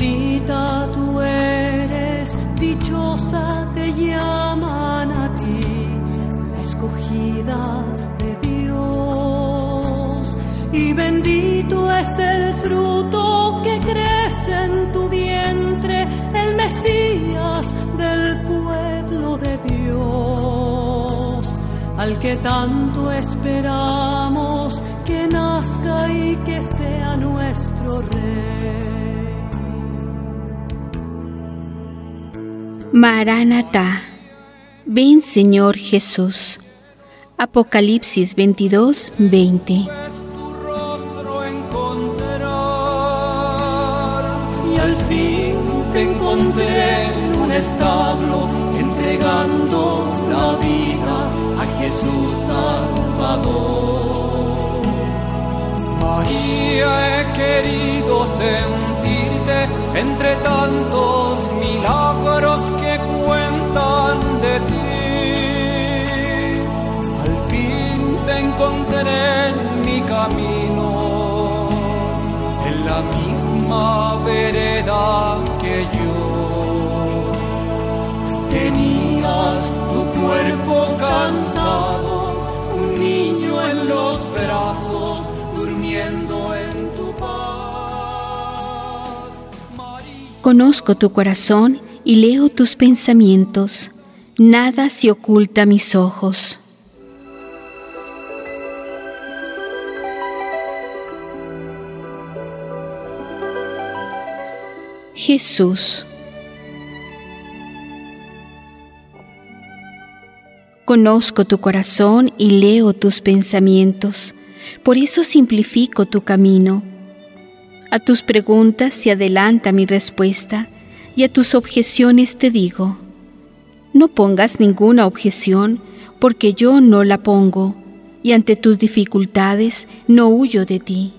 bendita tú eres, dichosa te llaman a ti, la escogida de Dios. Y bendito es el fruto que crece en tu vientre, el Mesías del pueblo de Dios al que tanto esperamos que nazca y que sea nuestro Rey. Maranatá, ven Señor Jesús. Apocalipsis 22, 20. tu rostro encontrar Y al fin te encontré en un establo entregando la vida a Jesús Salvador. María he querido sentirte entre camino, en la misma vereda que yo. Tenías tu cuerpo cansado, un niño en los brazos, durmiendo en tu paz. María. Conozco tu corazón y leo tus pensamientos. Nada se oculta a mis ojos. Jesús. Conozco tu corazón y leo tus pensamientos, por eso simplifico tu camino. A tus preguntas se adelanta mi respuesta y a tus objeciones te digo, no pongas ninguna objeción porque yo no la pongo y ante tus dificultades no huyo de ti.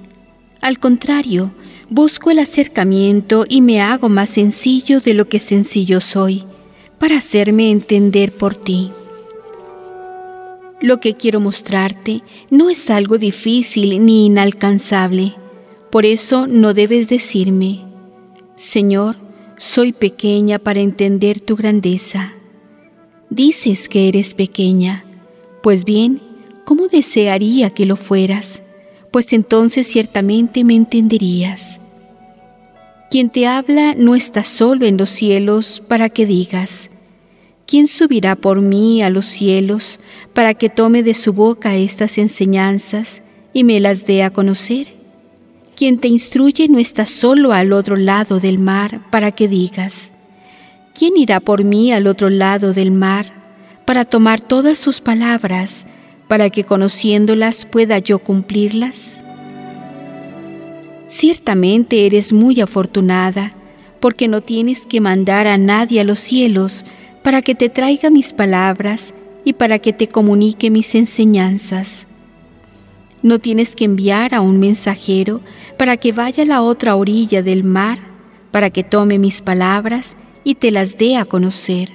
Al contrario, busco el acercamiento y me hago más sencillo de lo que sencillo soy, para hacerme entender por ti. Lo que quiero mostrarte no es algo difícil ni inalcanzable, por eso no debes decirme, Señor, soy pequeña para entender tu grandeza. Dices que eres pequeña, pues bien, ¿cómo desearía que lo fueras? Pues entonces ciertamente me entenderías. Quien te habla no está solo en los cielos para que digas, ¿quién subirá por mí a los cielos para que tome de su boca estas enseñanzas y me las dé a conocer? Quien te instruye no está solo al otro lado del mar para que digas, ¿quién irá por mí al otro lado del mar para tomar todas sus palabras para que conociéndolas pueda yo cumplirlas? Ciertamente eres muy afortunada, porque no tienes que mandar a nadie a los cielos para que te traiga mis palabras y para que te comunique mis enseñanzas. No tienes que enviar a un mensajero para que vaya a la otra orilla del mar, para que tome mis palabras y te las dé a conocer.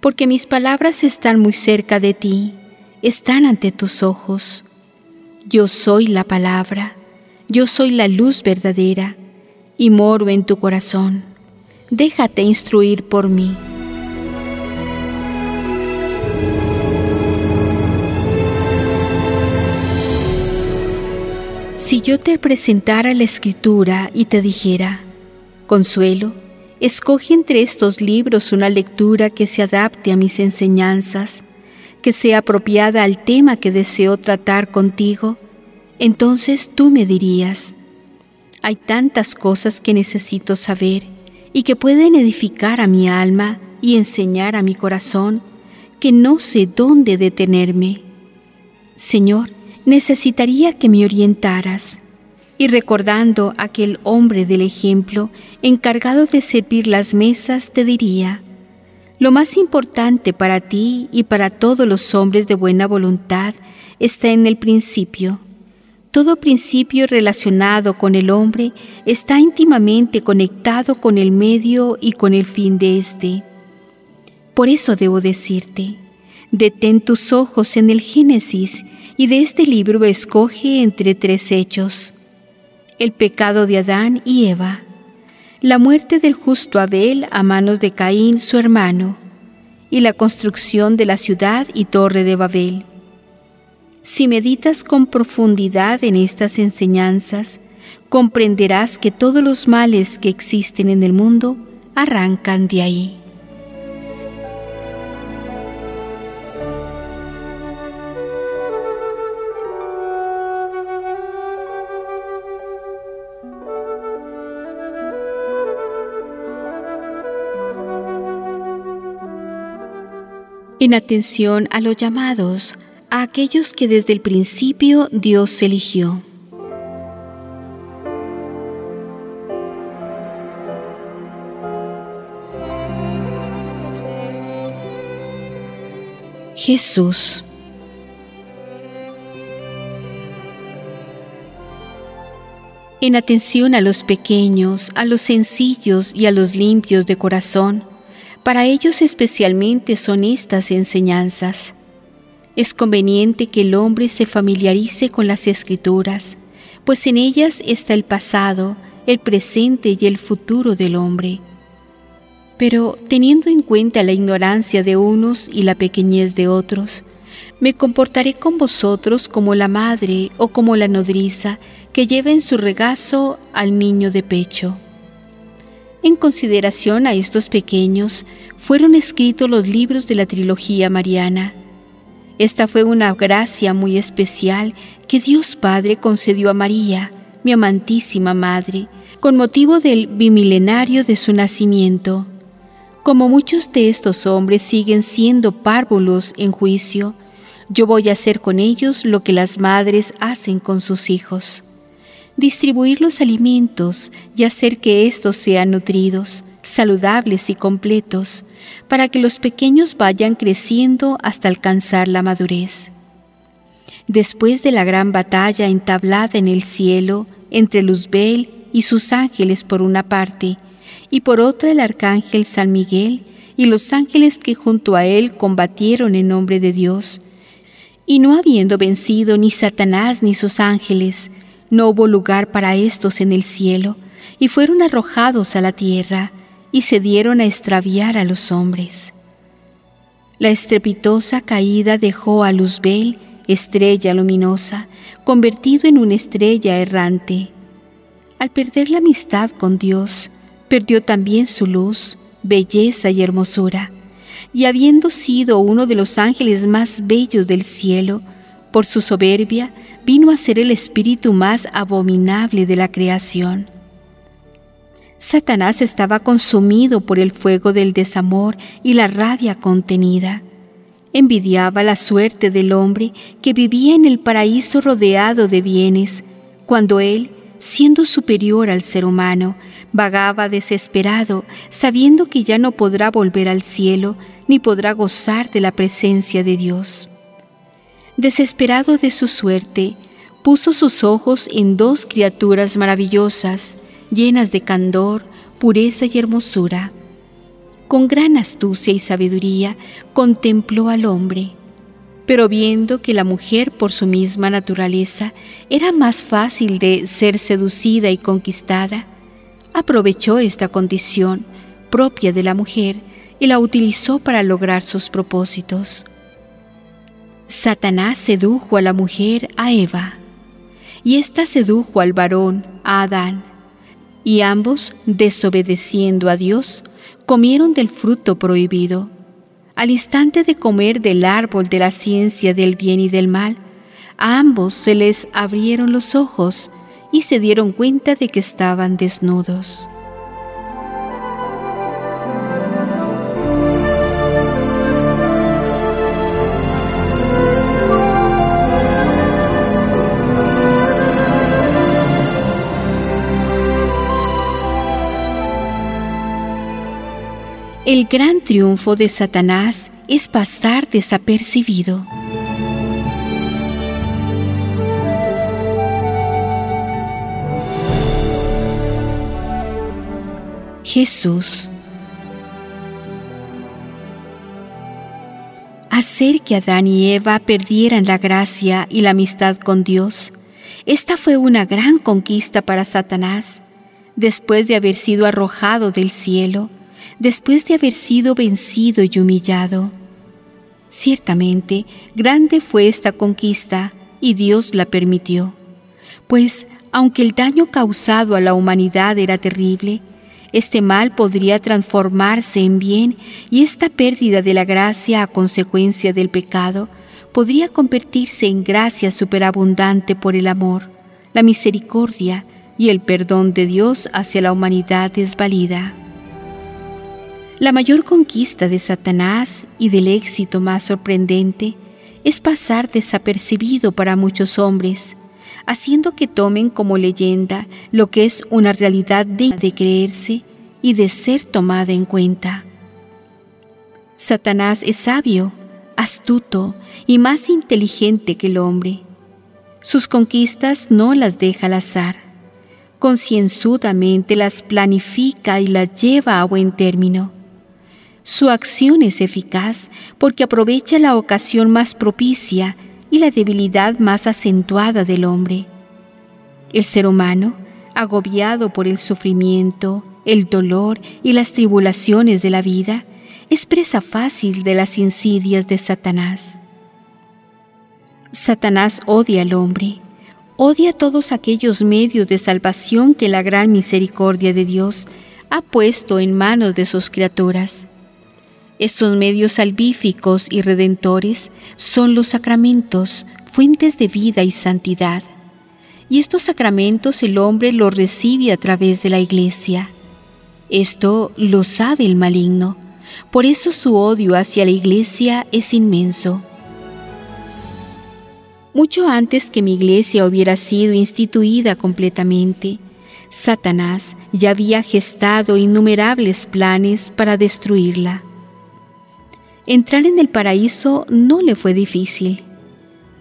Porque mis palabras están muy cerca de ti, están ante tus ojos. Yo soy la palabra, yo soy la luz verdadera, y moro en tu corazón. Déjate instruir por mí. Si yo te presentara la escritura y te dijera, Consuelo, escoge entre estos libros una lectura que se adapte a mis enseñanzas, que sea apropiada al tema que deseo tratar contigo, entonces tú me dirías, hay tantas cosas que necesito saber y que pueden edificar a mi alma y enseñar a mi corazón, que no sé dónde detenerme. Señor, necesitaría que me orientaras. Y recordando aquel hombre del ejemplo encargado de servir las mesas, te diría, lo más importante para ti y para todos los hombres de buena voluntad está en el principio. Todo principio relacionado con el hombre está íntimamente conectado con el medio y con el fin de éste. Por eso debo decirte, detén tus ojos en el Génesis y de este libro escoge entre tres hechos. El pecado de Adán y Eva, la muerte del justo Abel a manos de Caín su hermano, y la construcción de la ciudad y torre de Babel. Si meditas con profundidad en estas enseñanzas, comprenderás que todos los males que existen en el mundo arrancan de ahí. En atención a los llamados, a aquellos que desde el principio Dios eligió. Jesús. En atención a los pequeños, a los sencillos y a los limpios de corazón, para ellos especialmente son estas enseñanzas. Es conveniente que el hombre se familiarice con las escrituras, pues en ellas está el pasado, el presente y el futuro del hombre. Pero teniendo en cuenta la ignorancia de unos y la pequeñez de otros, me comportaré con vosotros como la madre o como la nodriza que lleva en su regazo al niño de pecho. En consideración a estos pequeños fueron escritos los libros de la trilogía mariana, esta fue una gracia muy especial que Dios Padre concedió a María, mi amantísima Madre, con motivo del bimilenario de su nacimiento. Como muchos de estos hombres siguen siendo párvulos en juicio, yo voy a hacer con ellos lo que las madres hacen con sus hijos. Distribuir los alimentos y hacer que éstos sean nutridos, saludables y completos, para que los pequeños vayan creciendo hasta alcanzar la madurez. Después de la gran batalla entablada en el cielo entre Luzbel y sus ángeles por una parte, y por otra el arcángel San Miguel y los ángeles que junto a él combatieron en nombre de Dios, y no habiendo vencido ni Satanás ni sus ángeles, no hubo lugar para estos en el cielo, y fueron arrojados a la tierra, y se dieron a extraviar a los hombres. La estrepitosa caída dejó a Luzbel, estrella luminosa, convertido en una estrella errante. Al perder la amistad con Dios, perdió también su luz, belleza y hermosura, y habiendo sido uno de los ángeles más bellos del cielo, por su soberbia vino a ser el espíritu más abominable de la creación. Satanás estaba consumido por el fuego del desamor y la rabia contenida. Envidiaba la suerte del hombre que vivía en el paraíso rodeado de bienes, cuando él, siendo superior al ser humano, vagaba desesperado, sabiendo que ya no podrá volver al cielo ni podrá gozar de la presencia de Dios. Desesperado de su suerte, puso sus ojos en dos criaturas maravillosas, llenas de candor, pureza y hermosura. Con gran astucia y sabiduría contempló al hombre, pero viendo que la mujer por su misma naturaleza era más fácil de ser seducida y conquistada, aprovechó esta condición propia de la mujer y la utilizó para lograr sus propósitos. Satanás sedujo a la mujer a Eva, y ésta sedujo al varón a Adán y ambos, desobedeciendo a Dios, comieron del fruto prohibido. Al instante de comer del árbol de la ciencia del bien y del mal, a ambos se les abrieron los ojos y se dieron cuenta de que estaban desnudos. El gran triunfo de Satanás es pasar desapercibido. Jesús. Hacer que Adán y Eva perdieran la gracia y la amistad con Dios, esta fue una gran conquista para Satanás, después de haber sido arrojado del cielo, después de haber sido vencido y humillado. Ciertamente, grande fue esta conquista y Dios la permitió, pues aunque el daño causado a la humanidad era terrible, este mal podría transformarse en bien y esta pérdida de la gracia a consecuencia del pecado podría convertirse en gracia superabundante por el amor, la misericordia y el perdón de Dios hacia la humanidad desvalida. La mayor conquista de Satanás y del éxito más sorprendente es pasar desapercibido para muchos hombres, haciendo que tomen como leyenda lo que es una realidad digna de creerse y de ser tomada en cuenta. Satanás es sabio, astuto y más inteligente que el hombre. Sus conquistas no las deja al azar. Concienzudamente las planifica y las lleva a buen término. Su acción es eficaz porque aprovecha la ocasión más propicia y la debilidad más acentuada del hombre. El ser humano, agobiado por el sufrimiento, el dolor y las tribulaciones de la vida, es presa fácil de las insidias de Satanás. Satanás odia al hombre, odia todos aquellos medios de salvación que la gran misericordia de Dios ha puesto en manos de sus criaturas. Estos medios salvíficos y redentores son los sacramentos, fuentes de vida y santidad. Y estos sacramentos el hombre los recibe a través de la iglesia. Esto lo sabe el maligno, por eso su odio hacia la iglesia es inmenso. Mucho antes que mi iglesia hubiera sido instituida completamente, Satanás ya había gestado innumerables planes para destruirla. Entrar en el paraíso no le fue difícil.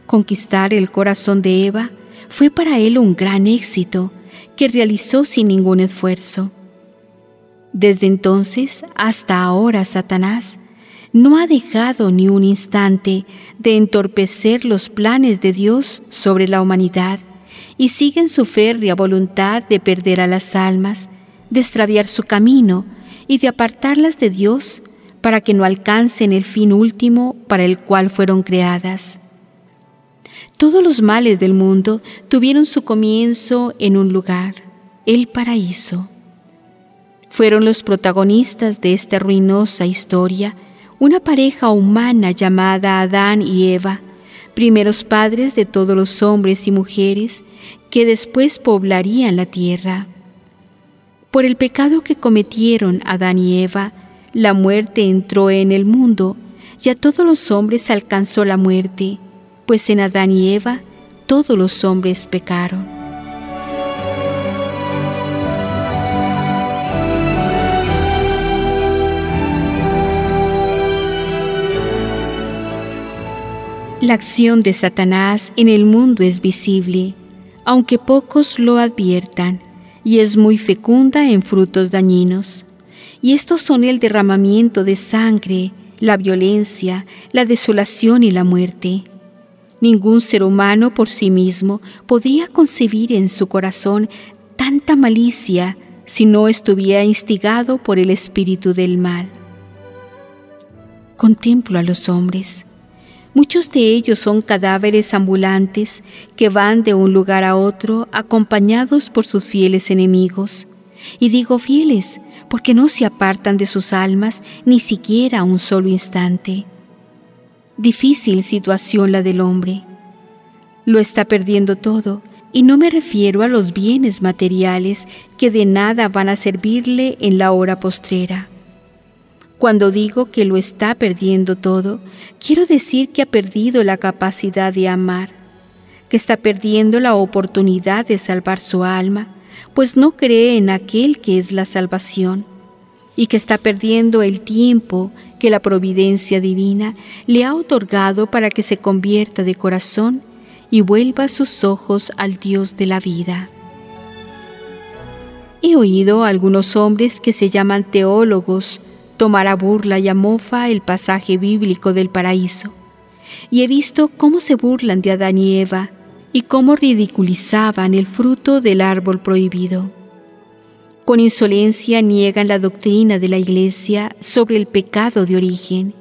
Conquistar el corazón de Eva fue para él un gran éxito que realizó sin ningún esfuerzo. Desde entonces hasta ahora Satanás no ha dejado ni un instante de entorpecer los planes de Dios sobre la humanidad y sigue en su férrea voluntad de perder a las almas, de extraviar su camino y de apartarlas de Dios para que no alcancen el fin último para el cual fueron creadas. Todos los males del mundo tuvieron su comienzo en un lugar, el paraíso. Fueron los protagonistas de esta ruinosa historia una pareja humana llamada Adán y Eva, primeros padres de todos los hombres y mujeres que después poblarían la tierra. Por el pecado que cometieron Adán y Eva, la muerte entró en el mundo y a todos los hombres alcanzó la muerte, pues en Adán y Eva todos los hombres pecaron. La acción de Satanás en el mundo es visible, aunque pocos lo adviertan, y es muy fecunda en frutos dañinos y estos son el derramamiento de sangre, la violencia, la desolación y la muerte. Ningún ser humano por sí mismo podría concebir en su corazón tanta malicia si no estuviera instigado por el espíritu del mal. Contemplo a los hombres. Muchos de ellos son cadáveres ambulantes que van de un lugar a otro acompañados por sus fieles enemigos. Y digo fieles porque no se apartan de sus almas ni siquiera un solo instante. Difícil situación la del hombre. Lo está perdiendo todo, y no me refiero a los bienes materiales que de nada van a servirle en la hora postrera. Cuando digo que lo está perdiendo todo, quiero decir que ha perdido la capacidad de amar, que está perdiendo la oportunidad de salvar su alma, pues no cree en aquel que es la salvación, y que está perdiendo el tiempo que la providencia divina le ha otorgado para que se convierta de corazón y vuelva sus ojos al Dios de la vida. He oído a algunos hombres que se llaman teólogos tomar a burla y a mofa el pasaje bíblico del paraíso, y he visto cómo se burlan de Adán y Eva y cómo ridiculizaban el fruto del árbol prohibido. Con insolencia niegan la doctrina de la Iglesia sobre el pecado de origen.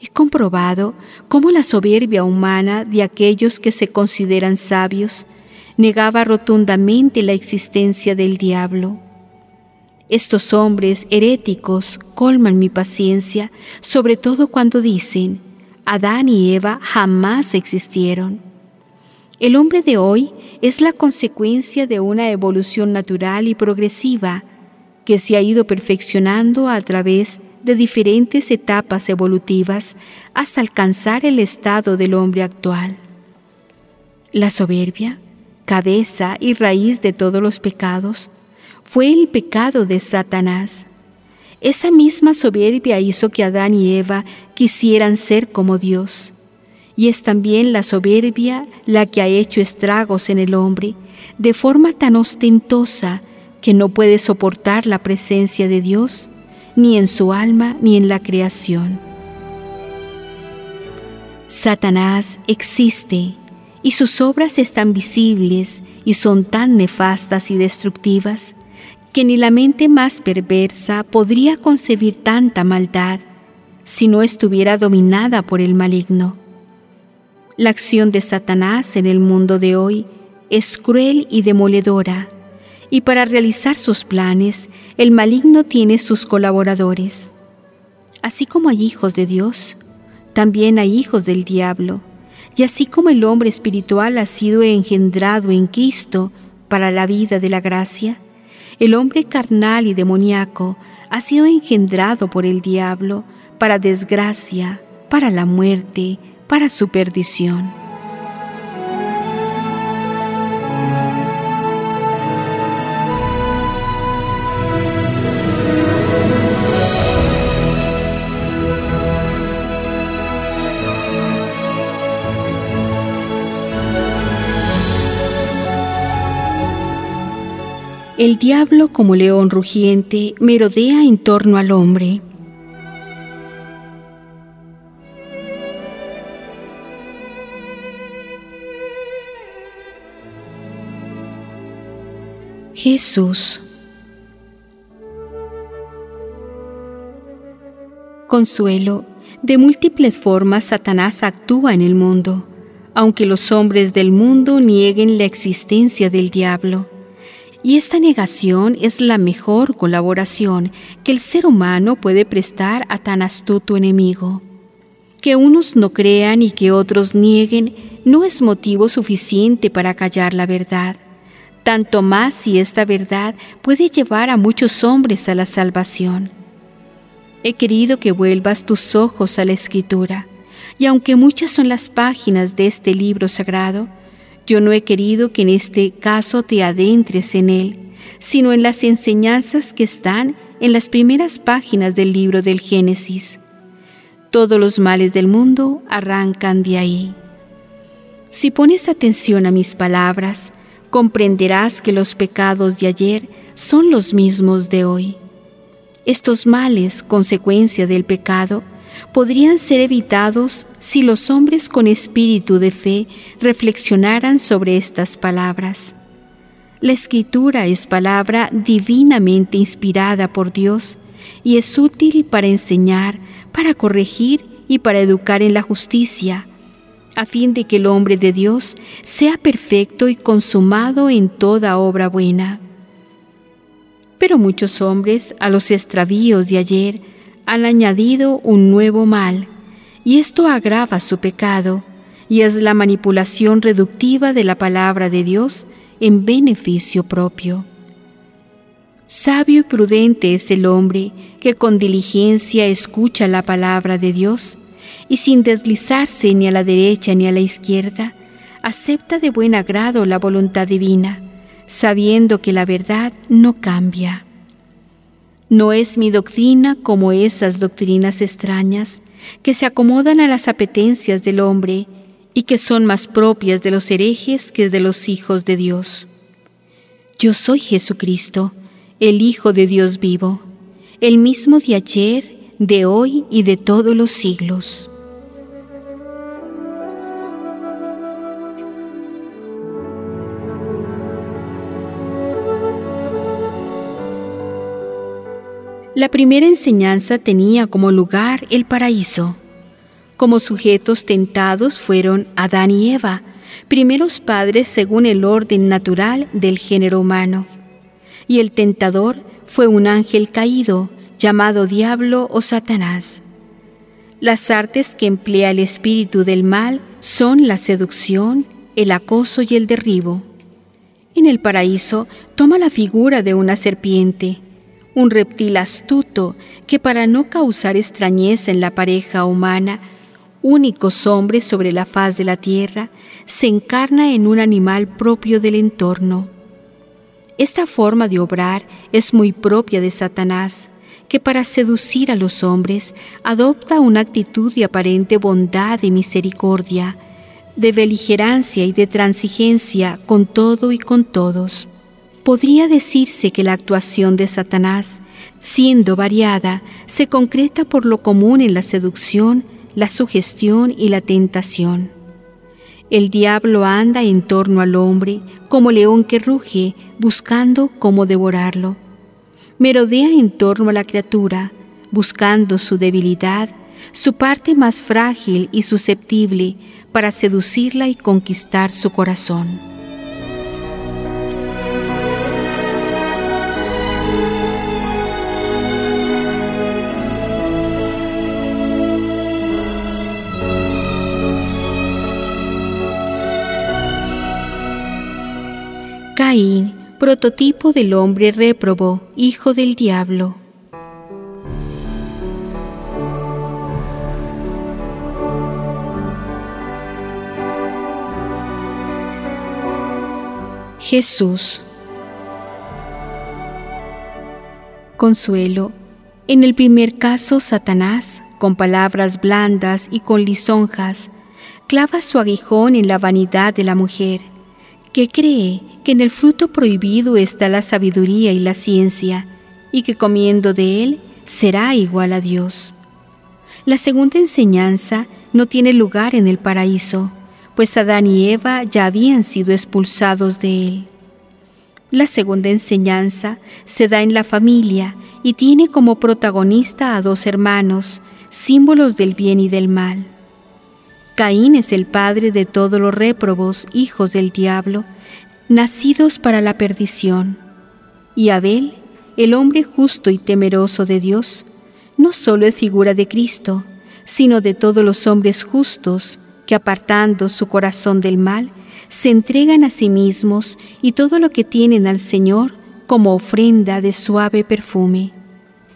He comprobado cómo la soberbia humana de aquellos que se consideran sabios negaba rotundamente la existencia del diablo. Estos hombres heréticos colman mi paciencia, sobre todo cuando dicen, Adán y Eva jamás existieron. El hombre de hoy es la consecuencia de una evolución natural y progresiva que se ha ido perfeccionando a través de diferentes etapas evolutivas hasta alcanzar el estado del hombre actual. La soberbia, cabeza y raíz de todos los pecados, fue el pecado de Satanás. Esa misma soberbia hizo que Adán y Eva quisieran ser como Dios y es también la soberbia la que ha hecho estragos en el hombre de forma tan ostentosa que no puede soportar la presencia de Dios ni en su alma ni en la creación. Satanás existe y sus obras están visibles y son tan nefastas y destructivas que ni la mente más perversa podría concebir tanta maldad si no estuviera dominada por el maligno. La acción de Satanás en el mundo de hoy es cruel y demoledora, y para realizar sus planes el maligno tiene sus colaboradores. Así como hay hijos de Dios, también hay hijos del diablo, y así como el hombre espiritual ha sido engendrado en Cristo para la vida de la gracia, el hombre carnal y demoníaco ha sido engendrado por el diablo para desgracia, para la muerte, para su perdición. El diablo como león rugiente merodea en torno al hombre Jesús. Consuelo, de múltiples formas Satanás actúa en el mundo, aunque los hombres del mundo nieguen la existencia del diablo. Y esta negación es la mejor colaboración que el ser humano puede prestar a tan astuto enemigo. Que unos no crean y que otros nieguen no es motivo suficiente para callar la verdad tanto más si esta verdad puede llevar a muchos hombres a la salvación. He querido que vuelvas tus ojos a la escritura, y aunque muchas son las páginas de este libro sagrado, yo no he querido que en este caso te adentres en él, sino en las enseñanzas que están en las primeras páginas del libro del Génesis. Todos los males del mundo arrancan de ahí. Si pones atención a mis palabras, comprenderás que los pecados de ayer son los mismos de hoy. Estos males, consecuencia del pecado, podrían ser evitados si los hombres con espíritu de fe reflexionaran sobre estas palabras. La escritura es palabra divinamente inspirada por Dios y es útil para enseñar, para corregir y para educar en la justicia, a fin de que el hombre de Dios sea perfecto y consumado en toda obra buena. Pero muchos hombres a los extravíos de ayer han añadido un nuevo mal, y esto agrava su pecado, y es la manipulación reductiva de la palabra de Dios en beneficio propio. Sabio y prudente es el hombre que con diligencia escucha la palabra de Dios, y sin deslizarse ni a la derecha ni a la izquierda, acepta de buen agrado la voluntad divina, sabiendo que la verdad no cambia. No es mi doctrina como esas doctrinas extrañas que se acomodan a las apetencias del hombre y que son más propias de los herejes que de los hijos de Dios. Yo soy Jesucristo, el Hijo de Dios vivo, el mismo de ayer, de hoy y de todos los siglos. La primera enseñanza tenía como lugar el paraíso. Como sujetos tentados fueron Adán y Eva, primeros padres según el orden natural del género humano. Y el tentador fue un ángel caído, llamado diablo o Satanás. Las artes que emplea el espíritu del mal son la seducción, el acoso y el derribo. En el paraíso toma la figura de una serpiente, un reptil astuto que para no causar extrañeza en la pareja humana, únicos hombres sobre la faz de la tierra, se encarna en un animal propio del entorno. Esta forma de obrar es muy propia de Satanás, que para seducir a los hombres adopta una actitud de aparente bondad y misericordia, de beligerancia y de transigencia con todo y con todos podría decirse que la actuación de Satanás, siendo variada, se concreta por lo común en la seducción, la sugestión y la tentación. El diablo anda en torno al hombre como león que ruge, buscando cómo devorarlo. Merodea en torno a la criatura, buscando su debilidad, su parte más frágil y susceptible, para seducirla y conquistar su corazón. Prototipo del hombre réprobo, hijo del diablo. Jesús. Consuelo. En el primer caso, Satanás, con palabras blandas y con lisonjas, clava su aguijón en la vanidad de la mujer que cree que en el fruto prohibido está la sabiduría y la ciencia, y que comiendo de él será igual a Dios. La segunda enseñanza no tiene lugar en el paraíso, pues Adán y Eva ya habían sido expulsados de él. La segunda enseñanza se da en la familia y tiene como protagonista a dos hermanos, símbolos del bien y del mal. Caín es el padre de todos los réprobos, hijos del diablo, nacidos para la perdición. Y Abel, el hombre justo y temeroso de Dios, no solo es figura de Cristo, sino de todos los hombres justos que apartando su corazón del mal, se entregan a sí mismos y todo lo que tienen al Señor como ofrenda de suave perfume.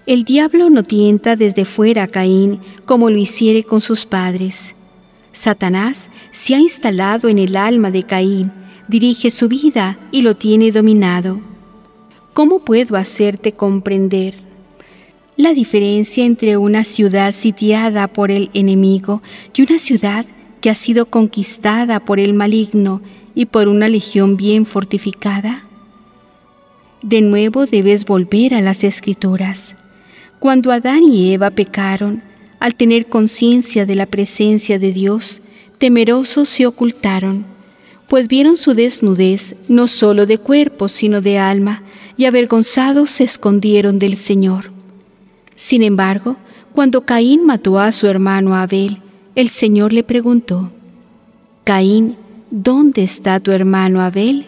El diablo no tienta desde fuera a Caín como lo hiciere con sus padres, Satanás se ha instalado en el alma de Caín, dirige su vida y lo tiene dominado. ¿Cómo puedo hacerte comprender la diferencia entre una ciudad sitiada por el enemigo y una ciudad que ha sido conquistada por el maligno y por una legión bien fortificada? De nuevo debes volver a las escrituras. Cuando Adán y Eva pecaron, al tener conciencia de la presencia de Dios, temerosos se ocultaron, pues vieron su desnudez no sólo de cuerpo, sino de alma, y avergonzados se escondieron del Señor. Sin embargo, cuando Caín mató a su hermano Abel, el Señor le preguntó, Caín, ¿dónde está tu hermano Abel?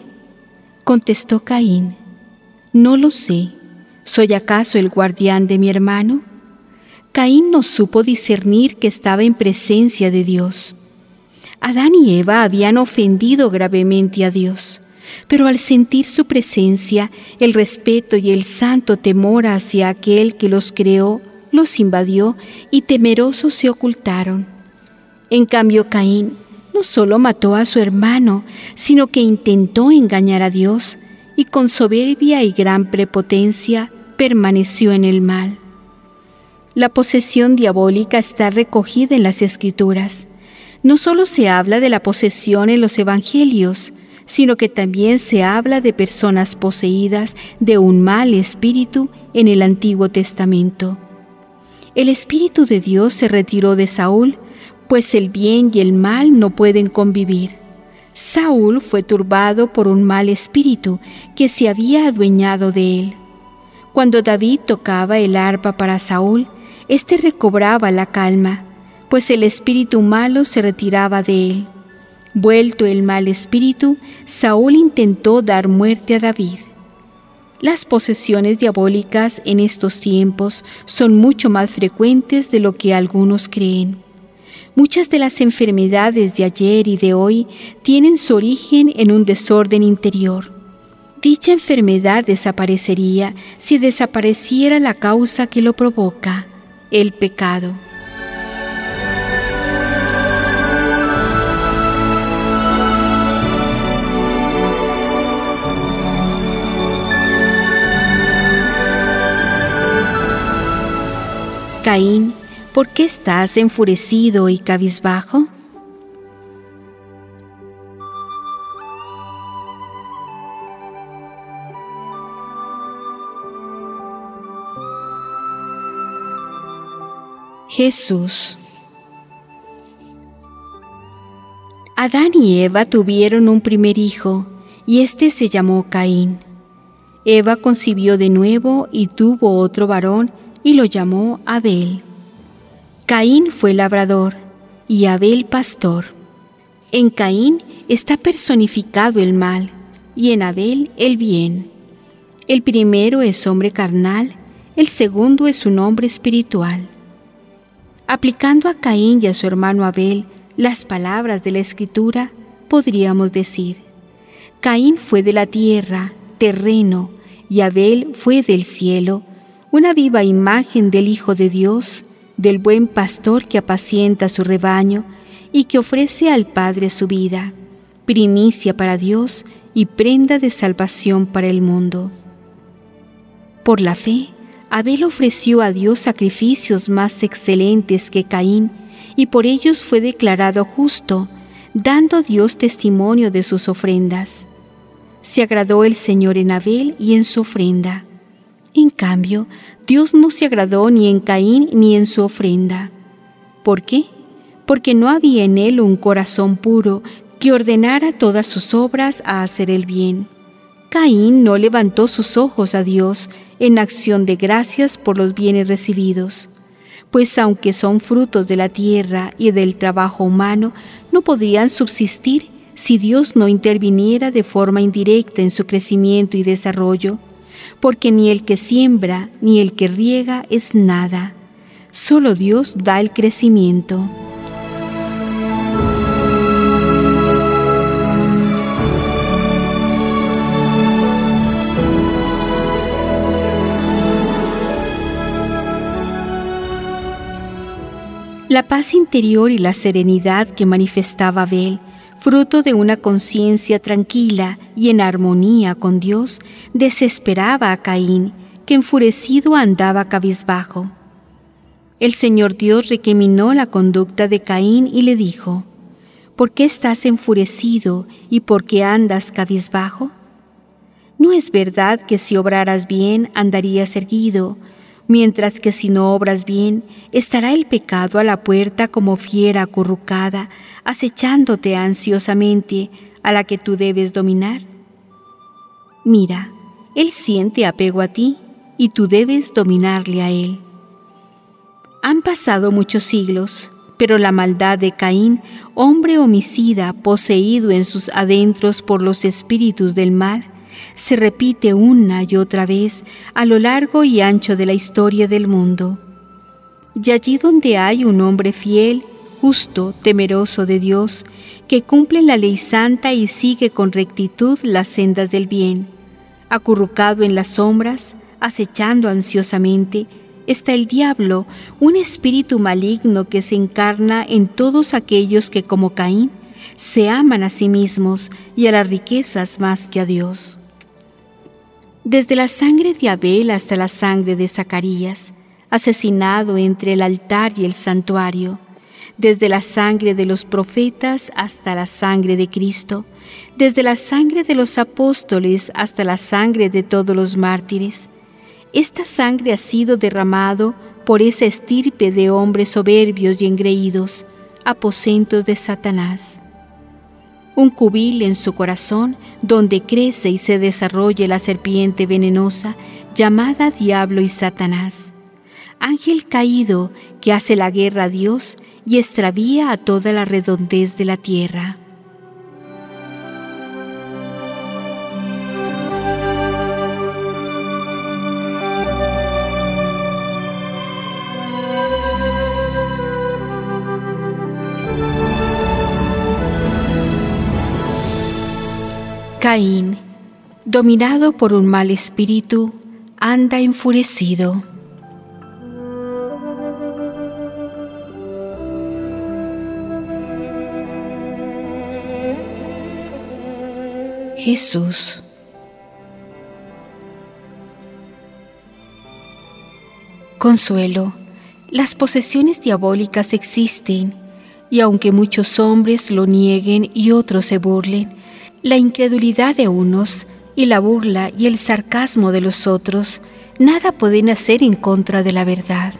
Contestó Caín, No lo sé. ¿Soy acaso el guardián de mi hermano? Caín no supo discernir que estaba en presencia de Dios. Adán y Eva habían ofendido gravemente a Dios, pero al sentir su presencia, el respeto y el santo temor hacia aquel que los creó, los invadió y temerosos se ocultaron. En cambio, Caín no solo mató a su hermano, sino que intentó engañar a Dios y con soberbia y gran prepotencia permaneció en el mal. La posesión diabólica está recogida en las Escrituras. No solo se habla de la posesión en los Evangelios, sino que también se habla de personas poseídas de un mal espíritu en el Antiguo Testamento. El Espíritu de Dios se retiró de Saúl, pues el bien y el mal no pueden convivir. Saúl fue turbado por un mal espíritu que se había adueñado de él. Cuando David tocaba el arpa para Saúl, éste recobraba la calma, pues el espíritu malo se retiraba de él. Vuelto el mal espíritu, Saúl intentó dar muerte a David. Las posesiones diabólicas en estos tiempos son mucho más frecuentes de lo que algunos creen. Muchas de las enfermedades de ayer y de hoy tienen su origen en un desorden interior. Dicha enfermedad desaparecería si desapareciera la causa que lo provoca, el pecado. Caín, ¿por qué estás enfurecido y cabizbajo? Jesús Adán y Eva tuvieron un primer hijo, y éste se llamó Caín. Eva concibió de nuevo y tuvo otro varón, y lo llamó Abel. Caín fue labrador y Abel pastor. En Caín está personificado el mal y en Abel el bien. El primero es hombre carnal, el segundo es un hombre espiritual. Aplicando a Caín y a su hermano Abel las palabras de la Escritura, podríamos decir, Caín fue de la tierra, terreno, y Abel fue del cielo, una viva imagen del Hijo de Dios, del buen pastor que apacienta su rebaño y que ofrece al Padre su vida, primicia para Dios y prenda de salvación para el mundo. Por la fe, Abel ofreció a Dios sacrificios más excelentes que Caín, y por ellos fue declarado justo, dando Dios testimonio de sus ofrendas. Se agradó el Señor en Abel y en su ofrenda. En cambio, Dios no se agradó ni en Caín ni en su ofrenda. ¿Por qué? Porque no había en él un corazón puro que ordenara todas sus obras a hacer el bien. Caín no levantó sus ojos a Dios en acción de gracias por los bienes recibidos, pues aunque son frutos de la tierra y del trabajo humano, no podrían subsistir si Dios no interviniera de forma indirecta en su crecimiento y desarrollo porque ni el que siembra ni el que riega es nada. Solo Dios da el crecimiento. La paz interior y la serenidad que manifestaba Abel fruto de una conciencia tranquila y en armonía con Dios, desesperaba a Caín, que enfurecido andaba cabizbajo. El Señor Dios recriminó la conducta de Caín y le dijo, ¿Por qué estás enfurecido y por qué andas cabizbajo? ¿No es verdad que si obraras bien andarías erguido, mientras que si no obras bien, estará el pecado a la puerta como fiera acurrucada, acechándote ansiosamente, a la que tú debes dominar? Mira, Él siente apego a ti y tú debes dominarle a Él. Han pasado muchos siglos, pero la maldad de Caín, hombre homicida poseído en sus adentros por los espíritus del mal, se repite una y otra vez a lo largo y ancho de la historia del mundo. Y allí donde hay un hombre fiel, justo, temeroso de Dios, que cumple la ley santa y sigue con rectitud las sendas del bien, acurrucado en las sombras, acechando ansiosamente, está el diablo, un espíritu maligno que se encarna en todos aquellos que como Caín se aman a sí mismos y a las riquezas más que a Dios. Desde la sangre de Abel hasta la sangre de Zacarías, asesinado entre el altar y el santuario, desde la sangre de los profetas hasta la sangre de Cristo, desde la sangre de los apóstoles hasta la sangre de todos los mártires. Esta sangre ha sido derramado por esa estirpe de hombres soberbios y engreídos, aposentos de Satanás. Un cubil en su corazón donde crece y se desarrolla la serpiente venenosa llamada Diablo y Satanás, ángel caído que hace la guerra a Dios y extravía a toda la redondez de la tierra. Caín, dominado por un mal espíritu, anda enfurecido. Jesús. Consuelo, las posesiones diabólicas existen y aunque muchos hombres lo nieguen y otros se burlen, la incredulidad de unos y la burla y el sarcasmo de los otros nada pueden hacer en contra de la verdad.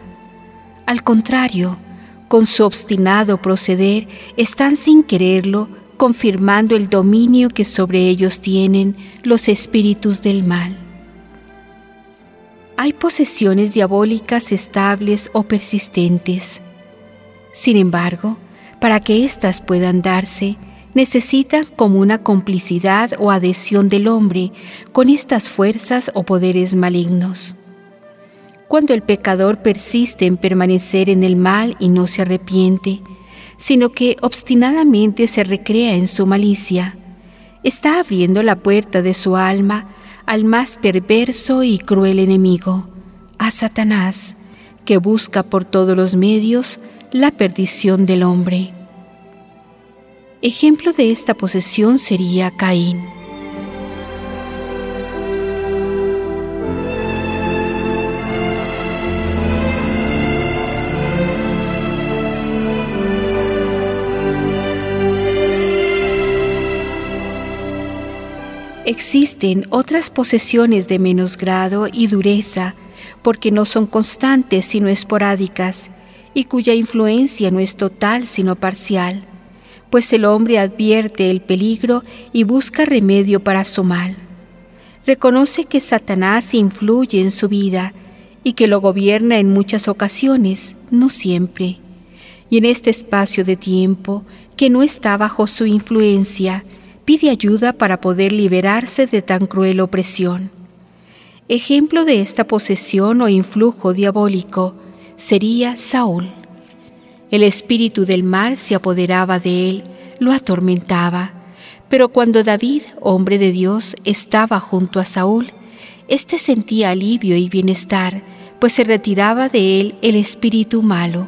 Al contrario, con su obstinado proceder están sin quererlo confirmando el dominio que sobre ellos tienen los espíritus del mal. Hay posesiones diabólicas estables o persistentes. Sin embargo, para que éstas puedan darse, necesita como una complicidad o adhesión del hombre con estas fuerzas o poderes malignos. Cuando el pecador persiste en permanecer en el mal y no se arrepiente, sino que obstinadamente se recrea en su malicia, está abriendo la puerta de su alma al más perverso y cruel enemigo, a Satanás, que busca por todos los medios la perdición del hombre. Ejemplo de esta posesión sería Caín. Existen otras posesiones de menos grado y dureza porque no son constantes sino esporádicas y cuya influencia no es total sino parcial pues el hombre advierte el peligro y busca remedio para su mal. Reconoce que Satanás influye en su vida y que lo gobierna en muchas ocasiones, no siempre. Y en este espacio de tiempo, que no está bajo su influencia, pide ayuda para poder liberarse de tan cruel opresión. Ejemplo de esta posesión o influjo diabólico sería Saúl. El espíritu del mal se apoderaba de él, lo atormentaba. Pero cuando David, hombre de Dios, estaba junto a Saúl, éste sentía alivio y bienestar, pues se retiraba de él el espíritu malo.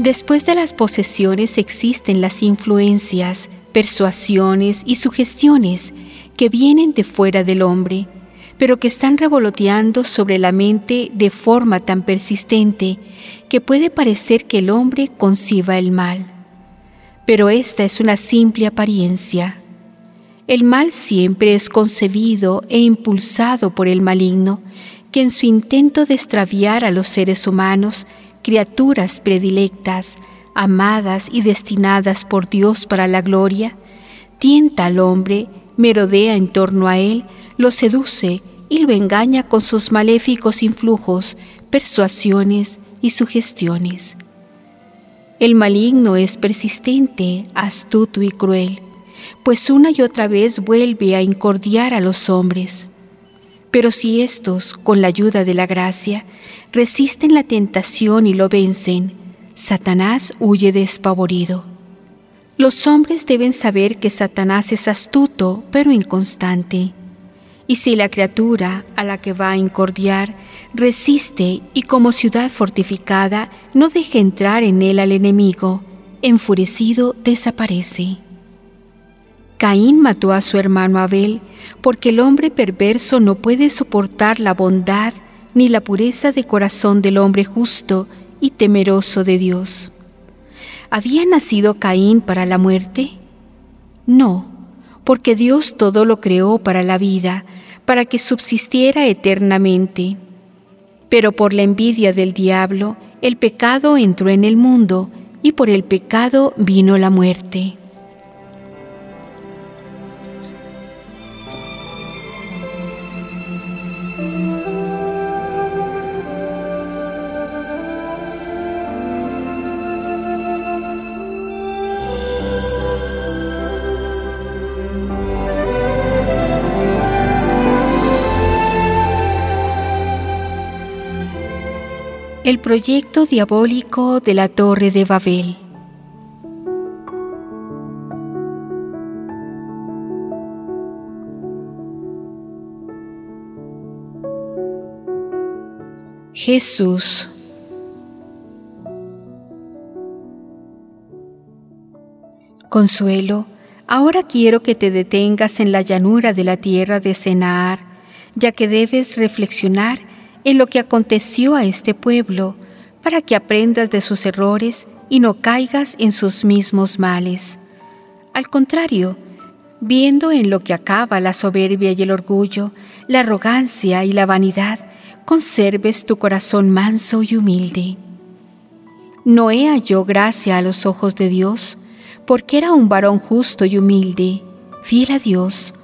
Después de las posesiones existen las influencias, persuasiones y sugestiones que vienen de fuera del hombre, pero que están revoloteando sobre la mente de forma tan persistente que puede parecer que el hombre conciba el mal. Pero esta es una simple apariencia. El mal siempre es concebido e impulsado por el maligno, que en su intento de extraviar a los seres humanos criaturas predilectas, amadas y destinadas por Dios para la gloria, tienta al hombre, merodea en torno a él, lo seduce y lo engaña con sus maléficos influjos, persuasiones y sugestiones. El maligno es persistente, astuto y cruel, pues una y otra vez vuelve a incordiar a los hombres. Pero si éstos, con la ayuda de la gracia, resisten la tentación y lo vencen, Satanás huye despavorido. Los hombres deben saber que Satanás es astuto pero inconstante. Y si la criatura a la que va a incordiar resiste y como ciudad fortificada no deja entrar en él al enemigo, enfurecido desaparece. Caín mató a su hermano Abel porque el hombre perverso no puede soportar la bondad ni la pureza de corazón del hombre justo y temeroso de Dios. ¿Había nacido Caín para la muerte? No, porque Dios todo lo creó para la vida, para que subsistiera eternamente. Pero por la envidia del diablo, el pecado entró en el mundo, y por el pecado vino la muerte. El proyecto diabólico de la Torre de Babel. Jesús. Consuelo, ahora quiero que te detengas en la llanura de la tierra de Senaar, ya que debes reflexionar en lo que aconteció a este pueblo, para que aprendas de sus errores y no caigas en sus mismos males. Al contrario, viendo en lo que acaba la soberbia y el orgullo, la arrogancia y la vanidad, conserves tu corazón manso y humilde. Noé halló gracia a los ojos de Dios, porque era un varón justo y humilde, fiel a Dios,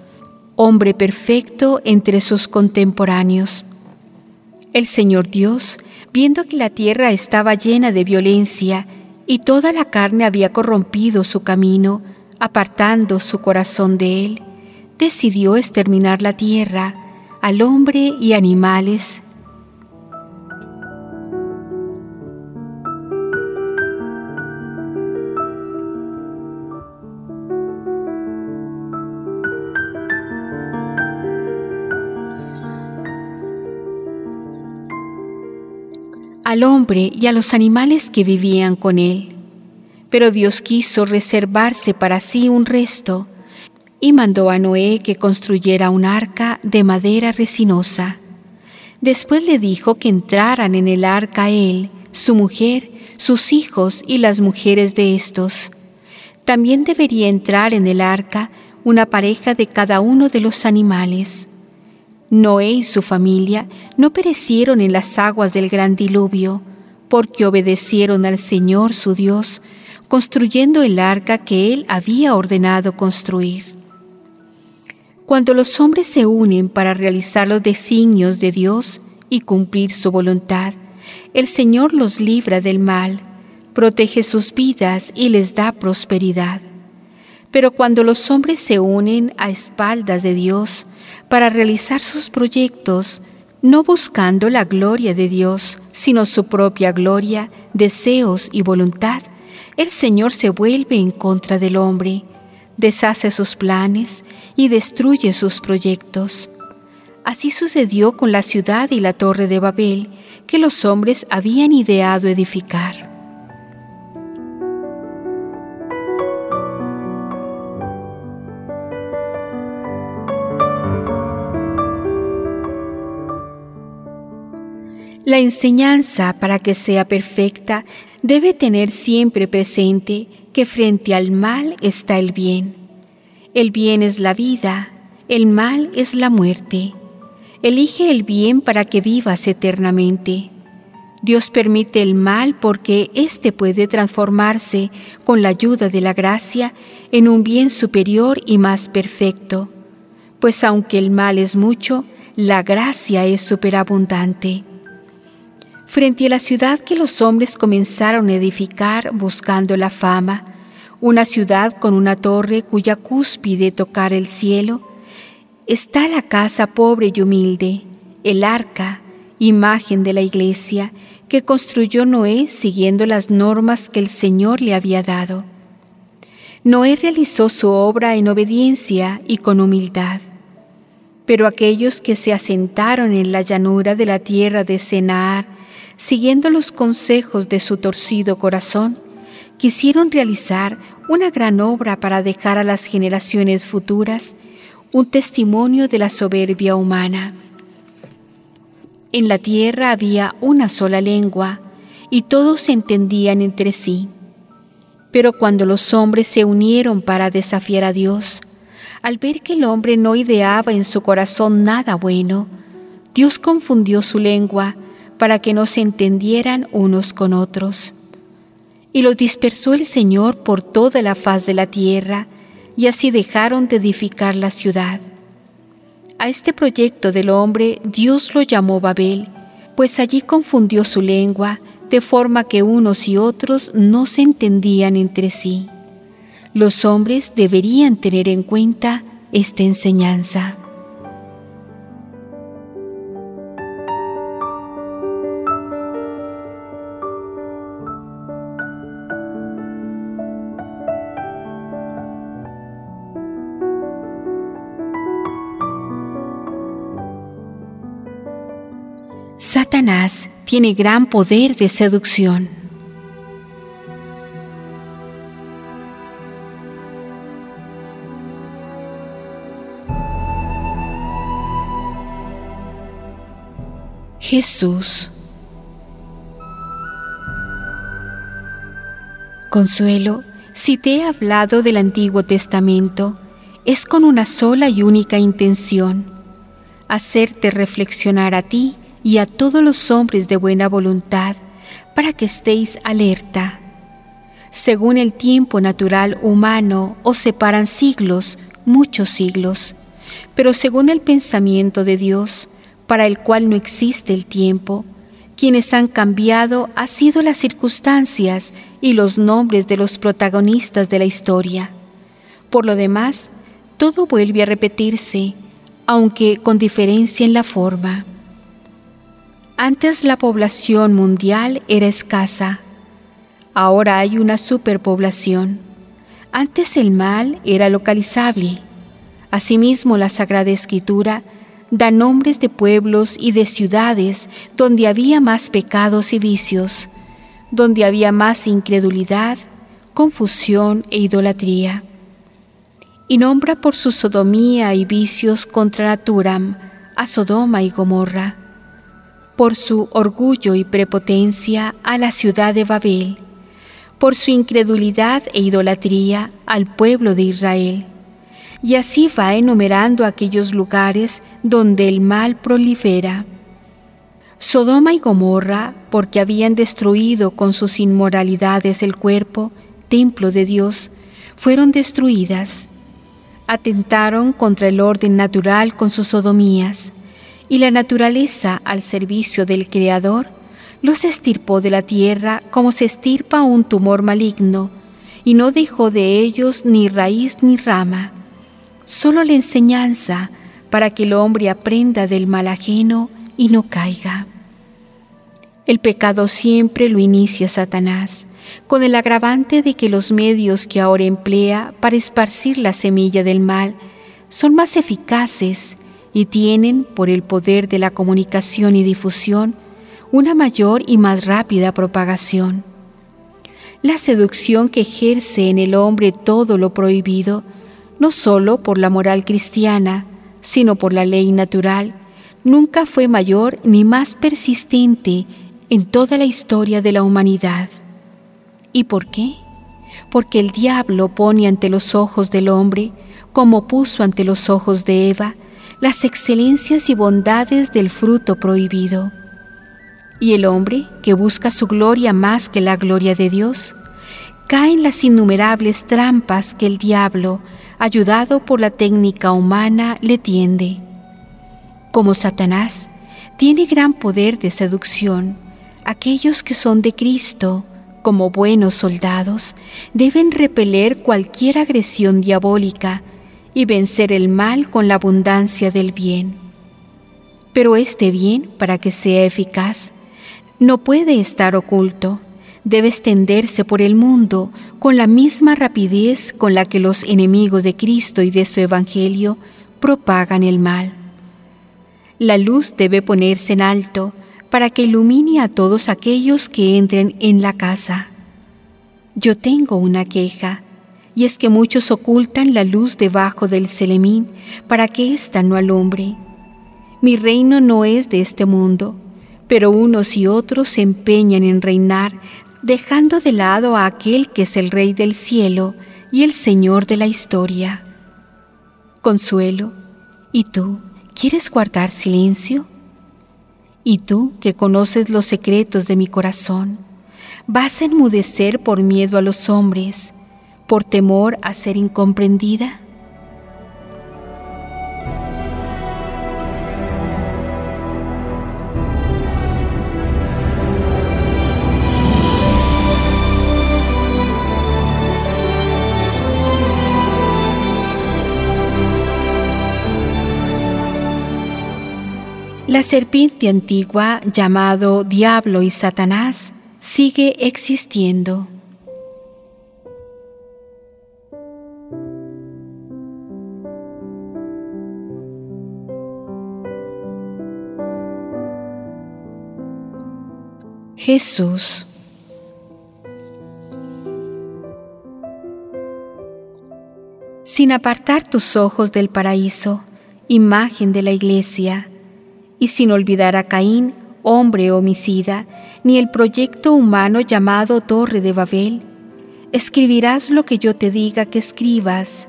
hombre perfecto entre sus contemporáneos. El Señor Dios, viendo que la tierra estaba llena de violencia y toda la carne había corrompido su camino, apartando su corazón de él, decidió exterminar la tierra, al hombre y animales al hombre y a los animales que vivían con él. Pero Dios quiso reservarse para sí un resto y mandó a Noé que construyera un arca de madera resinosa. Después le dijo que entraran en el arca él, su mujer, sus hijos y las mujeres de estos. También debería entrar en el arca una pareja de cada uno de los animales. Noé y su familia no perecieron en las aguas del gran diluvio, porque obedecieron al Señor su Dios, construyendo el arca que Él había ordenado construir. Cuando los hombres se unen para realizar los designios de Dios y cumplir su voluntad, el Señor los libra del mal, protege sus vidas y les da prosperidad. Pero cuando los hombres se unen a espaldas de Dios para realizar sus proyectos, no buscando la gloria de Dios, sino su propia gloria, deseos y voluntad, el Señor se vuelve en contra del hombre, deshace sus planes y destruye sus proyectos. Así sucedió con la ciudad y la torre de Babel que los hombres habían ideado edificar. La enseñanza para que sea perfecta debe tener siempre presente que frente al mal está el bien. El bien es la vida, el mal es la muerte. Elige el bien para que vivas eternamente. Dios permite el mal porque éste puede transformarse con la ayuda de la gracia en un bien superior y más perfecto. Pues aunque el mal es mucho, la gracia es superabundante frente a la ciudad que los hombres comenzaron a edificar buscando la fama, una ciudad con una torre cuya cúspide tocar el cielo, está la casa pobre y humilde, el arca, imagen de la iglesia, que construyó Noé siguiendo las normas que el Señor le había dado. Noé realizó su obra en obediencia y con humildad. Pero aquellos que se asentaron en la llanura de la tierra de Senaar, siguiendo los consejos de su torcido corazón, quisieron realizar una gran obra para dejar a las generaciones futuras un testimonio de la soberbia humana. En la tierra había una sola lengua y todos se entendían entre sí. Pero cuando los hombres se unieron para desafiar a Dios, al ver que el hombre no ideaba en su corazón nada bueno, Dios confundió su lengua para que no se entendieran unos con otros. Y los dispersó el Señor por toda la faz de la tierra, y así dejaron de edificar la ciudad. A este proyecto del hombre Dios lo llamó Babel, pues allí confundió su lengua, de forma que unos y otros no se entendían entre sí. Los hombres deberían tener en cuenta esta enseñanza. Satanás tiene gran poder de seducción. Jesús. Consuelo, si te he hablado del Antiguo Testamento, es con una sola y única intención, hacerte reflexionar a ti y a todos los hombres de buena voluntad para que estéis alerta. Según el tiempo natural humano os separan siglos, muchos siglos, pero según el pensamiento de Dios, para el cual no existe el tiempo, quienes han cambiado ha sido las circunstancias y los nombres de los protagonistas de la historia. Por lo demás, todo vuelve a repetirse, aunque con diferencia en la forma. Antes la población mundial era escasa, ahora hay una superpoblación. Antes el mal era localizable. Asimismo la Sagrada Escritura da nombres de pueblos y de ciudades donde había más pecados y vicios, donde había más incredulidad, confusión e idolatría. Y nombra por su sodomía y vicios contra Naturam a Sodoma y Gomorra por su orgullo y prepotencia a la ciudad de Babel, por su incredulidad e idolatría al pueblo de Israel. Y así va enumerando aquellos lugares donde el mal prolifera. Sodoma y Gomorra, porque habían destruido con sus inmoralidades el cuerpo, templo de Dios, fueron destruidas. Atentaron contra el orden natural con sus sodomías y la naturaleza al servicio del Creador, los estirpó de la tierra como se estirpa un tumor maligno, y no dejó de ellos ni raíz ni rama, solo la enseñanza para que el hombre aprenda del mal ajeno y no caiga. El pecado siempre lo inicia Satanás, con el agravante de que los medios que ahora emplea para esparcir la semilla del mal son más eficaces y tienen, por el poder de la comunicación y difusión, una mayor y más rápida propagación. La seducción que ejerce en el hombre todo lo prohibido, no sólo por la moral cristiana, sino por la ley natural, nunca fue mayor ni más persistente en toda la historia de la humanidad. ¿Y por qué? Porque el diablo pone ante los ojos del hombre, como puso ante los ojos de Eva, las excelencias y bondades del fruto prohibido. Y el hombre, que busca su gloria más que la gloria de Dios, cae en las innumerables trampas que el diablo, ayudado por la técnica humana, le tiende. Como Satanás, tiene gran poder de seducción. Aquellos que son de Cristo, como buenos soldados, deben repeler cualquier agresión diabólica y vencer el mal con la abundancia del bien. Pero este bien, para que sea eficaz, no puede estar oculto, debe extenderse por el mundo con la misma rapidez con la que los enemigos de Cristo y de su Evangelio propagan el mal. La luz debe ponerse en alto para que ilumine a todos aquellos que entren en la casa. Yo tengo una queja, y es que muchos ocultan la luz debajo del celemín para que ésta no alumbre. Mi reino no es de este mundo, pero unos y otros se empeñan en reinar, dejando de lado a aquel que es el Rey del cielo y el Señor de la historia. Consuelo, ¿y tú quieres guardar silencio? ¿Y tú que conoces los secretos de mi corazón, vas a enmudecer por miedo a los hombres, por temor a ser incomprendida? La serpiente antigua llamado Diablo y Satanás sigue existiendo. Jesús. Sin apartar tus ojos del paraíso, imagen de la iglesia, y sin olvidar a Caín, hombre homicida, ni el proyecto humano llamado Torre de Babel. Escribirás lo que yo te diga que escribas,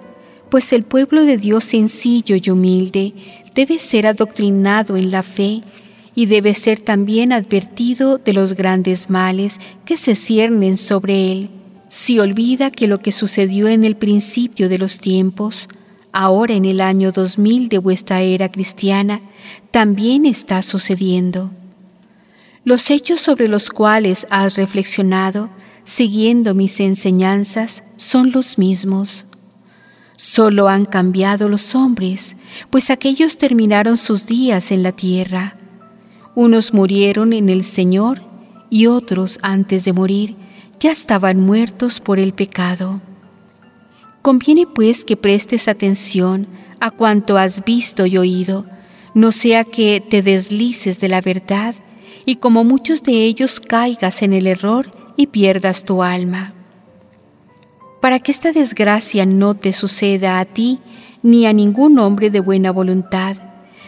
pues el pueblo de Dios sencillo y humilde debe ser adoctrinado en la fe y debe ser también advertido de los grandes males que se ciernen sobre él. Si olvida que lo que sucedió en el principio de los tiempos, ahora en el año 2000 de vuestra era cristiana, también está sucediendo. Los hechos sobre los cuales has reflexionado, siguiendo mis enseñanzas, son los mismos. Solo han cambiado los hombres, pues aquellos terminaron sus días en la tierra. Unos murieron en el Señor y otros antes de morir ya estaban muertos por el pecado. Conviene pues que prestes atención a cuanto has visto y oído, no sea que te deslices de la verdad y como muchos de ellos caigas en el error y pierdas tu alma. Para que esta desgracia no te suceda a ti ni a ningún hombre de buena voluntad,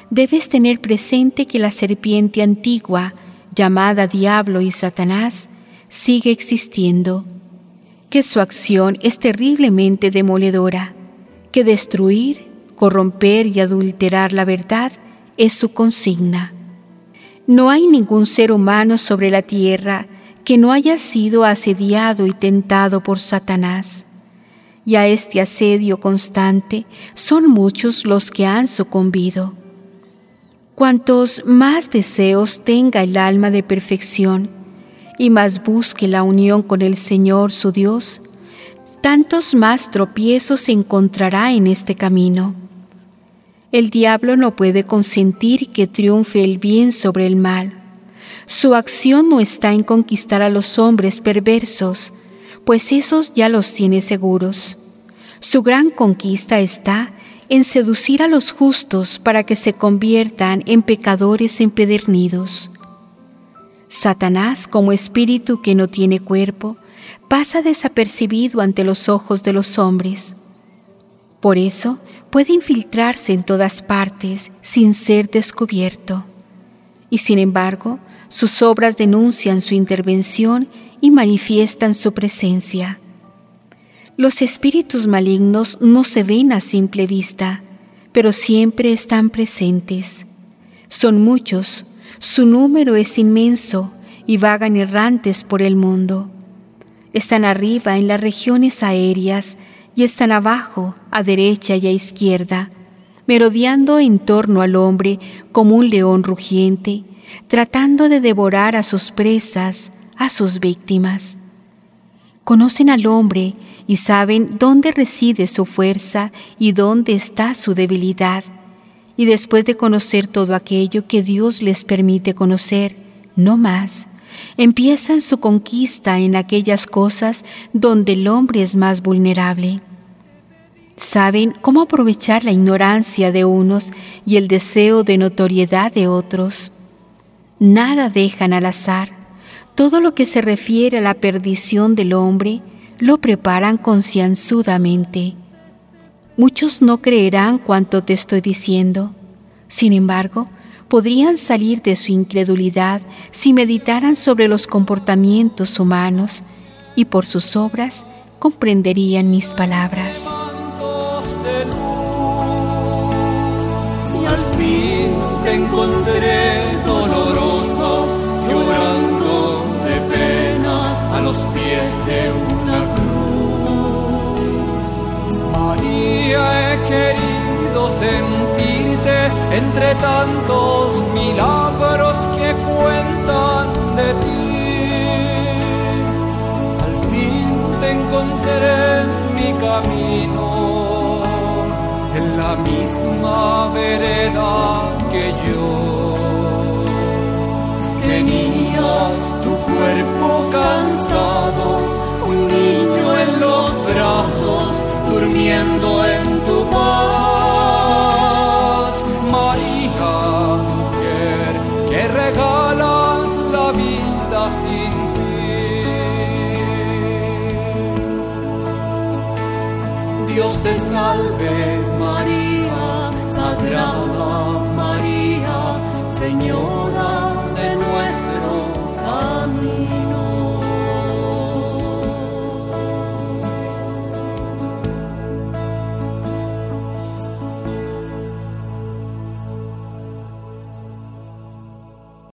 debes tener presente que la serpiente antigua, llamada Diablo y Satanás, sigue existiendo que su acción es terriblemente demoledora, que destruir, corromper y adulterar la verdad es su consigna. No hay ningún ser humano sobre la tierra que no haya sido asediado y tentado por Satanás. Y a este asedio constante son muchos los que han sucumbido. Cuantos más deseos tenga el alma de perfección, y más busque la unión con el Señor su Dios, tantos más tropiezos encontrará en este camino. El diablo no puede consentir que triunfe el bien sobre el mal. Su acción no está en conquistar a los hombres perversos, pues esos ya los tiene seguros. Su gran conquista está en seducir a los justos para que se conviertan en pecadores empedernidos. Satanás, como espíritu que no tiene cuerpo, pasa desapercibido ante los ojos de los hombres. Por eso puede infiltrarse en todas partes sin ser descubierto. Y sin embargo, sus obras denuncian su intervención y manifiestan su presencia. Los espíritus malignos no se ven a simple vista, pero siempre están presentes. Son muchos, su número es inmenso y vagan errantes por el mundo. Están arriba en las regiones aéreas y están abajo, a derecha y a izquierda, merodeando en torno al hombre como un león rugiente, tratando de devorar a sus presas, a sus víctimas. Conocen al hombre y saben dónde reside su fuerza y dónde está su debilidad y después de conocer todo aquello que Dios les permite conocer, no más, empiezan su conquista en aquellas cosas donde el hombre es más vulnerable. Saben cómo aprovechar la ignorancia de unos y el deseo de notoriedad de otros. Nada dejan al azar. Todo lo que se refiere a la perdición del hombre lo preparan concienzudamente. Muchos no creerán cuanto te estoy diciendo. Sin embargo, podrían salir de su incredulidad si meditaran sobre los comportamientos humanos y por sus obras comprenderían mis palabras. Y al fin te encontré querido sentirte entre tantos milagros que cuentan de ti. Al fin te encontré en mi camino, en la misma vereda que yo. Tenías tu cuerpo cansado, un niño en los brazos, durmiendo en tu paz. María, mujer, que regalas la vida sin fin. Dios te salve,